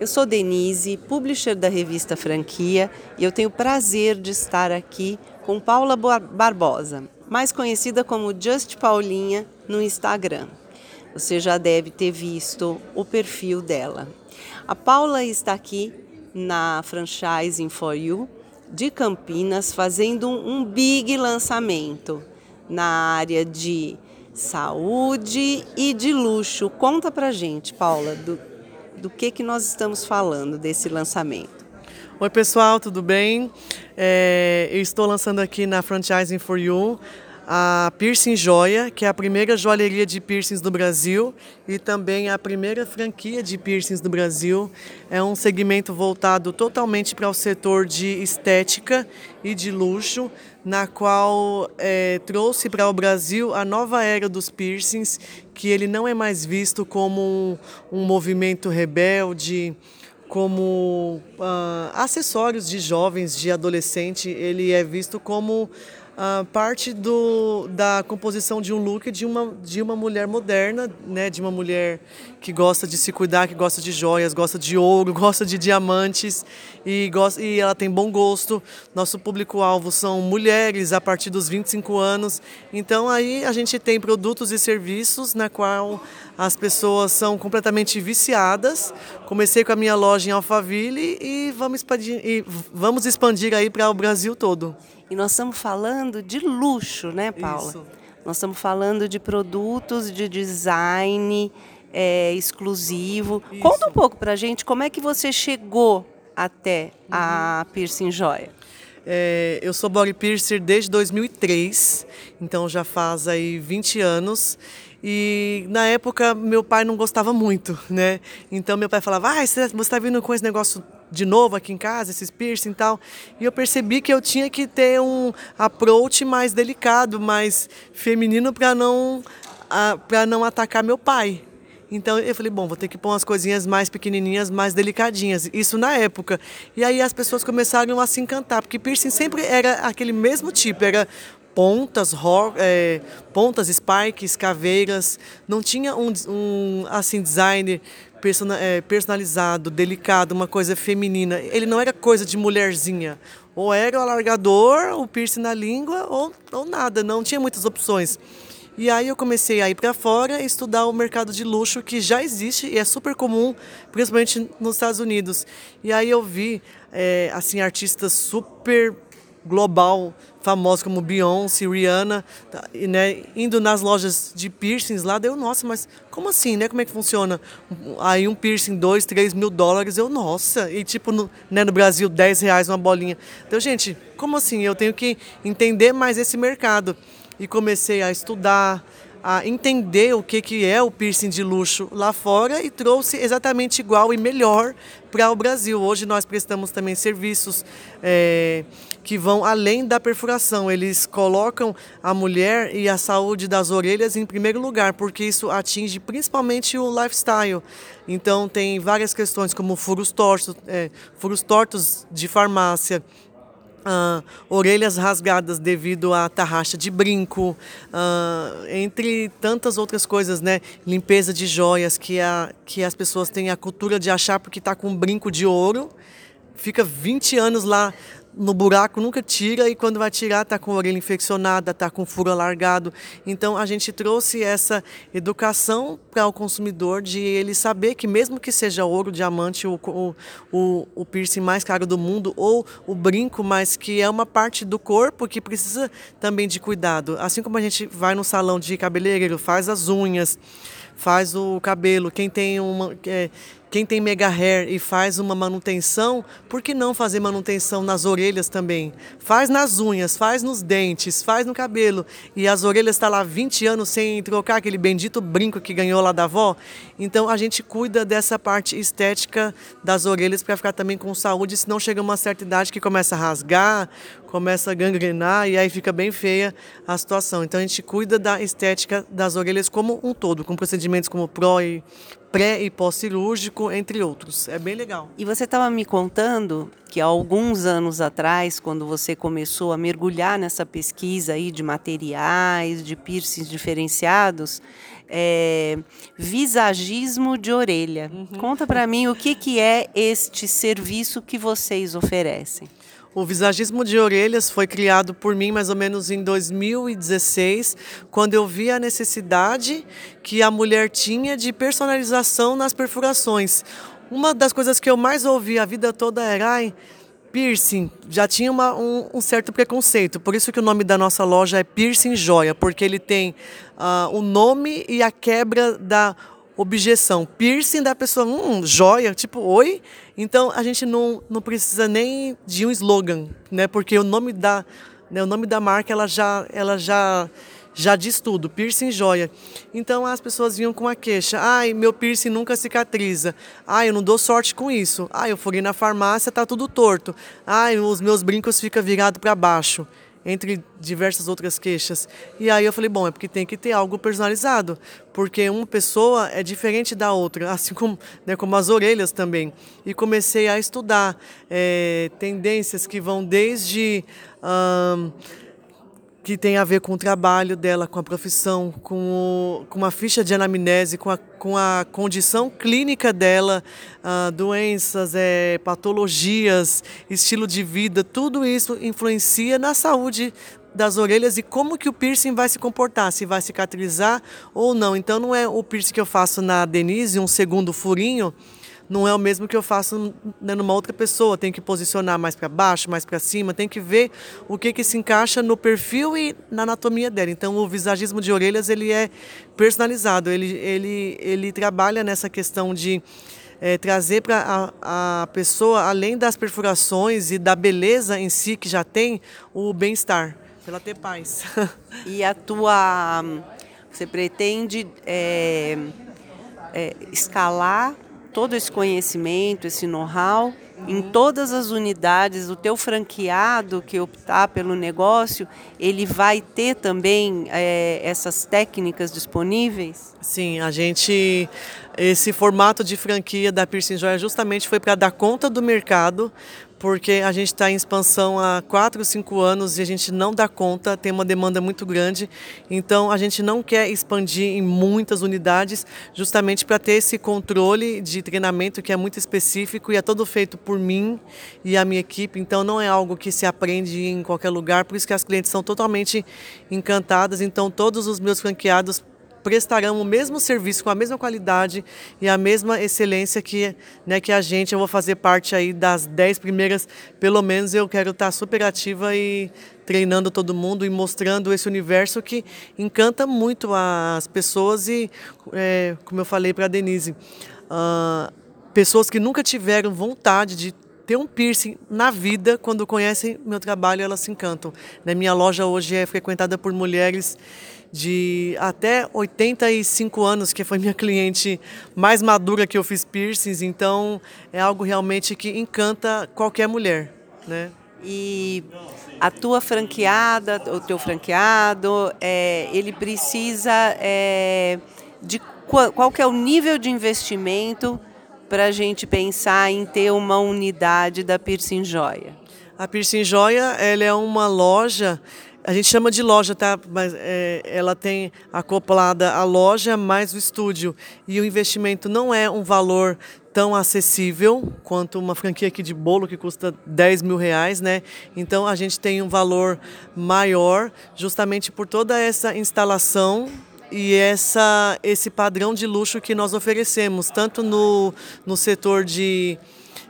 Eu sou Denise, publisher da revista Franquia, e eu tenho o prazer de estar aqui com Paula Barbosa, mais conhecida como Just Paulinha no Instagram. Você já deve ter visto o perfil dela. A Paula está aqui na Franchising for You de Campinas fazendo um big lançamento na área de saúde e de luxo. Conta pra gente, Paula, do, do que, que nós estamos falando desse lançamento. Oi, pessoal, tudo bem? É, eu estou lançando aqui na Franchising for You a Piercing Joia, que é a primeira joalheria de piercings do Brasil e também a primeira franquia de piercings do Brasil. É um segmento voltado totalmente para o setor de estética e de luxo, na qual é, trouxe para o Brasil a nova era dos piercings, que ele não é mais visto como um, um movimento rebelde, como uh, acessórios de jovens, de adolescente, ele é visto como uh, parte do, da composição de um look de uma, de uma mulher moderna, né? de uma mulher que gosta de se cuidar, que gosta de joias, gosta de ouro, gosta de diamantes e, gosta, e ela tem bom gosto. Nosso público-alvo são mulheres a partir dos 25 anos. Então aí a gente tem produtos e serviços na qual as pessoas são completamente viciadas. Comecei com a minha loja em Alphaville e vamos expandir, e vamos expandir aí para o Brasil todo. E nós estamos falando de luxo, né, Paula? Isso. Nós estamos falando de produtos de design é, exclusivo. Isso. Conta um pouco para a gente como é que você chegou até a Piercing Joia. É, eu sou body piercer desde 2003, então já faz aí 20 anos. E na época meu pai não gostava muito, né? Então meu pai falava: ah, você está vindo com esse negócio de novo aqui em casa, esses piercing e tal. E eu percebi que eu tinha que ter um approach mais delicado, mais feminino para não para não atacar meu pai. Então eu falei, bom, vou ter que pôr umas coisinhas mais pequenininhas, mais delicadinhas. Isso na época. E aí as pessoas começaram a se encantar, porque piercing sempre era aquele mesmo tipo, era pontas, é, pontas, spikes, caveiras. Não tinha um, um assim design é, personalizado, delicado, uma coisa feminina. Ele não era coisa de mulherzinha. Ou era o alargador, o piercing na língua, ou, ou nada. Não tinha muitas opções. E aí eu comecei a ir para fora e estudar o mercado de luxo que já existe e é super comum, principalmente nos Estados Unidos. E aí eu vi é, assim artistas super global famosos como Beyoncé, Rihanna, tá, né, indo nas lojas de piercings lá, deu, nossa, mas como assim, né? Como é que funciona? Aí um piercing, dois, três mil dólares, eu, nossa, e tipo, no, né, no Brasil, 10 reais uma bolinha. Então, gente, como assim? Eu tenho que entender mais esse mercado. E comecei a estudar, a entender o que, que é o piercing de luxo lá fora e trouxe exatamente igual e melhor para o Brasil. Hoje nós prestamos também serviços é, que vão além da perfuração. Eles colocam a mulher e a saúde das orelhas em primeiro lugar, porque isso atinge principalmente o lifestyle. Então tem várias questões como furos tortos, é, furos tortos de farmácia, Uh, orelhas rasgadas devido à tarraxa de brinco, uh, entre tantas outras coisas, né? Limpeza de joias que, a, que as pessoas têm a cultura de achar porque está com um brinco de ouro, fica 20 anos lá no buraco, nunca tira e quando vai tirar está com a orelha infeccionada, está com furo alargado. Então a gente trouxe essa educação para o consumidor de ele saber que mesmo que seja ouro, diamante, o, o, o, piercing mais caro do mundo ou o brinco, mas que é uma parte do corpo que precisa também de cuidado. Assim como a gente vai no salão de cabeleireiro, faz as unhas, faz o cabelo, quem tem uma. É, quem tem mega hair e faz uma manutenção, por que não fazer manutenção nas orelhas também? Faz nas unhas, faz nos dentes, faz no cabelo. E as orelhas estão tá lá 20 anos sem trocar aquele bendito brinco que ganhou lá da avó. Então a gente cuida dessa parte estética das orelhas para ficar também com saúde, senão chega uma certa idade que começa a rasgar, começa a gangrenar e aí fica bem feia a situação. Então a gente cuida da estética das orelhas como um todo, com procedimentos como pró e pré e pós-cirúrgico, entre outros. É bem legal. E você estava me contando que há alguns anos atrás, quando você começou a mergulhar nessa pesquisa aí de materiais, de piercings diferenciados, é, visagismo de orelha. Uhum. Conta para mim o que, que é este serviço que vocês oferecem. O visagismo de orelhas foi criado por mim mais ou menos em 2016, quando eu vi a necessidade que a mulher tinha de personalização nas perfurações. Uma das coisas que eu mais ouvi a vida toda era ai, piercing. Já tinha uma, um, um, certo preconceito, por isso que o nome da nossa loja é Piercing Joia, porque ele tem uh, o nome e a quebra da objeção. Piercing da pessoa, hum, joia, tipo, oi? Então a gente não, não precisa nem de um slogan, né? Porque o nome da, né, o nome da marca ela já, ela já já diz tudo, piercing joia. Então as pessoas vinham com a queixa: ai, meu piercing nunca cicatriza. Ai, eu não dou sorte com isso. Ai, eu fui na farmácia, tá tudo torto. Ai, os meus brincos ficam virados para baixo entre diversas outras queixas. E aí eu falei, bom, é porque tem que ter algo personalizado, porque uma pessoa é diferente da outra, assim como, né, como as orelhas também. E comecei a estudar é, tendências que vão desde que tem a ver com o trabalho dela, com a profissão, com, o, com uma ficha de anamnese, com a, com a condição clínica dela, uh, doenças, é, patologias, estilo de vida, tudo isso influencia na saúde das orelhas e como que o piercing vai se comportar, se vai cicatrizar ou não. Então não é o piercing que eu faço na Denise, um segundo furinho, não é o mesmo que eu faço né, numa outra pessoa. Tem que posicionar mais para baixo, mais para cima, tem que ver o que, que se encaixa no perfil e na anatomia dela. Então, o visagismo de orelhas ele é personalizado, ele, ele, ele trabalha nessa questão de é, trazer para a, a pessoa, além das perfurações e da beleza em si que já tem, o bem-estar, para ela ter paz. e a tua. Você pretende é, é, escalar todo esse conhecimento, esse know-how em todas as unidades, o teu franqueado que optar pelo negócio, ele vai ter também é, essas técnicas disponíveis? Sim, a gente esse formato de franquia da Piercing Joia justamente foi para dar conta do mercado, porque a gente está em expansão há 4, 5 anos e a gente não dá conta, tem uma demanda muito grande. Então a gente não quer expandir em muitas unidades, justamente para ter esse controle de treinamento que é muito específico e é todo feito por mim e a minha equipe. Então não é algo que se aprende em qualquer lugar, por isso que as clientes são totalmente encantadas. Então todos os meus franqueados prestarão o mesmo serviço com a mesma qualidade e a mesma excelência que, né, que a gente. Eu vou fazer parte aí das dez primeiras, pelo menos eu quero estar super ativa e treinando todo mundo e mostrando esse universo que encanta muito as pessoas e, é, como eu falei para a Denise, uh, pessoas que nunca tiveram vontade de ter um piercing na vida, quando conhecem meu trabalho, elas se encantam. Na minha loja hoje é frequentada por mulheres de até 85 anos, que foi minha cliente mais madura que eu fiz piercings, então é algo realmente que encanta qualquer mulher, né? E a tua franqueada, o teu franqueado, é, ele precisa é, de qual, qual que é o nível de investimento para a gente pensar em ter uma unidade da Piercing Joia? A Piercing Joia ela é uma loja a gente chama de loja, tá? Mas é, ela tem acoplada a loja mais o estúdio. E o investimento não é um valor tão acessível quanto uma franquia aqui de bolo que custa 10 mil reais, né? Então a gente tem um valor maior justamente por toda essa instalação e essa, esse padrão de luxo que nós oferecemos, tanto no, no setor de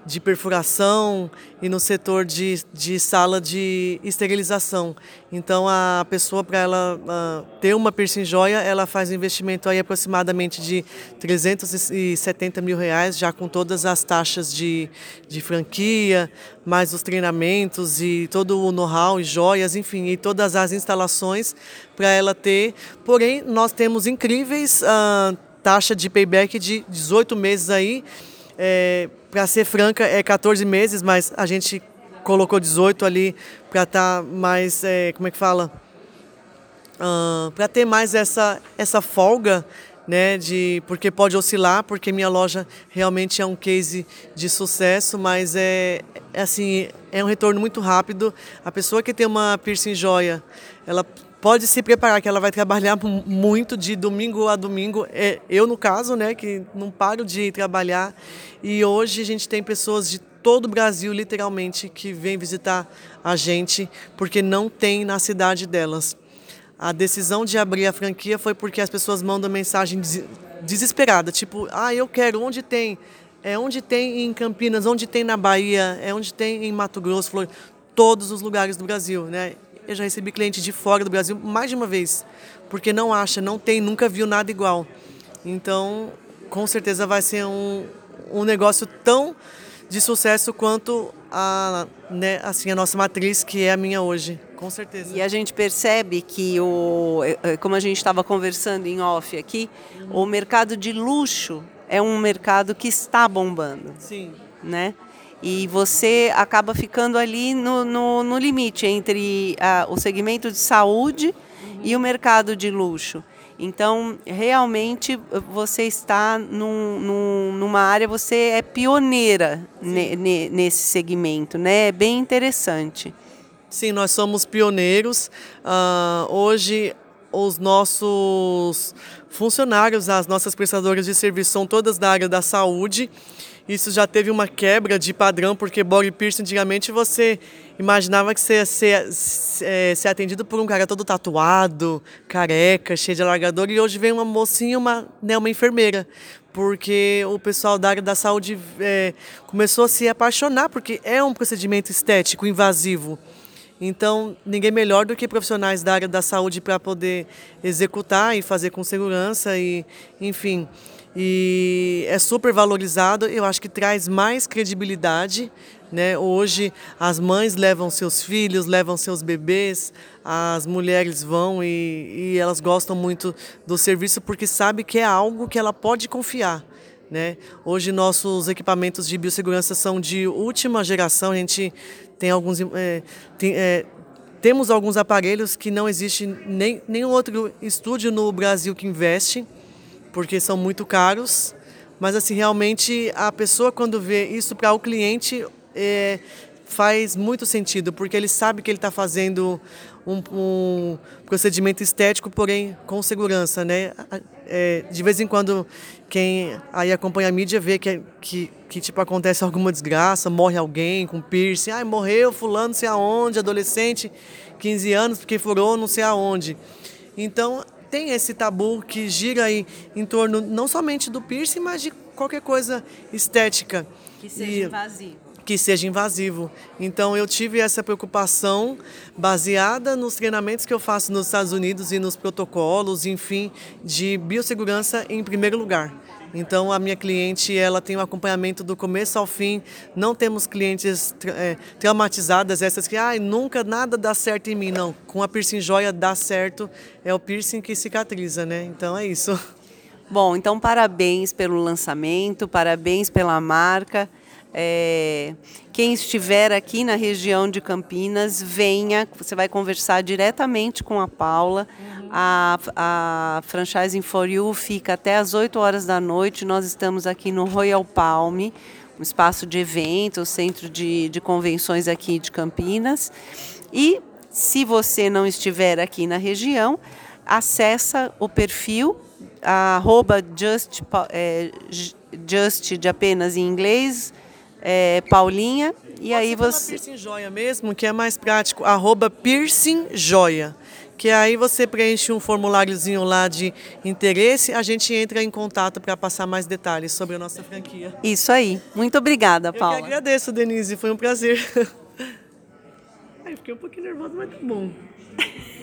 de perfuração e no setor de, de sala de esterilização. Então, a pessoa, para ela uh, ter uma piercing joia, ela faz um investimento aí aproximadamente de 370 mil reais, já com todas as taxas de, de franquia, mais os treinamentos e todo o know-how e joias, enfim, e todas as instalações para ela ter. Porém, nós temos incríveis uh, taxa de payback de 18 meses aí, é, para ser franca, é 14 meses, mas a gente colocou 18 ali para estar tá mais, é, como é que fala? Uh, para ter mais essa, essa folga, né, de, porque pode oscilar, porque minha loja realmente é um case de sucesso, mas é, é assim, é um retorno muito rápido. A pessoa que tem uma piercing joia, ela pode se preparar que ela vai trabalhar muito de domingo a domingo. É, eu, no caso, né, que não paro de trabalhar. E hoje a gente tem pessoas de todo o Brasil, literalmente, que vêm visitar a gente, porque não tem na cidade delas. A decisão de abrir a franquia foi porque as pessoas mandam mensagem desesperada, tipo, ah, eu quero, onde tem? É onde tem em Campinas, onde tem na Bahia, é onde tem em Mato Grosso, Flor, todos os lugares do Brasil, né? Eu já recebi cliente de fora do Brasil mais de uma vez, porque não acha, não tem, nunca viu nada igual. Então, com certeza vai ser um, um negócio tão de sucesso quanto a, né, assim, a nossa matriz, que é a minha hoje, com certeza. E a gente percebe que, o, é, é, como a gente estava conversando em off aqui, uhum. o mercado de luxo é um mercado que está bombando. Sim. Né? E você acaba ficando ali no, no, no limite entre uh, o segmento de saúde uhum. e o mercado de luxo. Então, realmente, você está num, num, numa área, você é pioneira ne, ne, nesse segmento, né? É bem interessante. Sim, nós somos pioneiros. Uh, hoje, os nossos funcionários, as nossas prestadoras de serviço são todas da área da saúde. Isso já teve uma quebra de padrão, porque body piercing antigamente você imaginava que você ia ser, é, ser atendido por um cara todo tatuado, careca, cheio de alargador, e hoje vem uma mocinha, uma, né, uma enfermeira, porque o pessoal da área da saúde é, começou a se apaixonar, porque é um procedimento estético invasivo. Então, ninguém melhor do que profissionais da área da saúde para poder executar e fazer com segurança e, enfim, e é super valorizado. Eu acho que traz mais credibilidade. Né? Hoje as mães levam seus filhos, levam seus bebês, as mulheres vão e, e elas gostam muito do serviço porque sabe que é algo que ela pode confiar. Né? Hoje nossos equipamentos de biossegurança são de última geração. A gente tem alguns é, tem, é, temos alguns aparelhos que não existe nem nenhum outro estúdio no Brasil que investe porque são muito caros. Mas assim, realmente a pessoa quando vê isso para o cliente é, faz muito sentido, porque ele sabe que ele está fazendo um, um, procedimento estético, porém com segurança, né? É, de vez em quando quem aí acompanha a mídia vê que, que, que tipo acontece alguma desgraça, morre alguém com piercing, ai morreu fulano não sei aonde, adolescente, 15 anos porque furou não sei aonde. Então tem esse tabu que gira aí em torno não somente do piercing, mas de qualquer coisa estética. Que seja e, invasivo. Que seja invasivo. Então eu tive essa preocupação baseada nos treinamentos que eu faço nos Estados Unidos e nos protocolos, enfim, de biossegurança em primeiro lugar. Então a minha cliente ela tem um acompanhamento do começo ao fim. Não temos clientes é, traumatizadas essas que ah, nunca nada dá certo em mim. Não, com a piercing joia dá certo. É o piercing que cicatriza, né? Então é isso. Bom, então parabéns pelo lançamento, parabéns pela marca. É, quem estiver aqui na região de Campinas, venha, você vai conversar diretamente com a Paula. Uhum. A, a Franchising for You fica até às 8 horas da noite. Nós estamos aqui no Royal Palm, um espaço de eventos, centro de, de convenções aqui de Campinas. E se você não estiver aqui na região, acessa o perfil arroba just, é, just de apenas em inglês, é, Paulinha, e aí você... Piercing Joia mesmo, que é mais prático, arroba Piercing Joia. Que aí você preenche um formuláriozinho lá de interesse, a gente entra em contato para passar mais detalhes sobre a nossa franquia. Isso aí. Muito obrigada, Paula. Eu que agradeço, Denise, foi um prazer. Ai, fiquei um pouquinho nervosa, mas tá bom.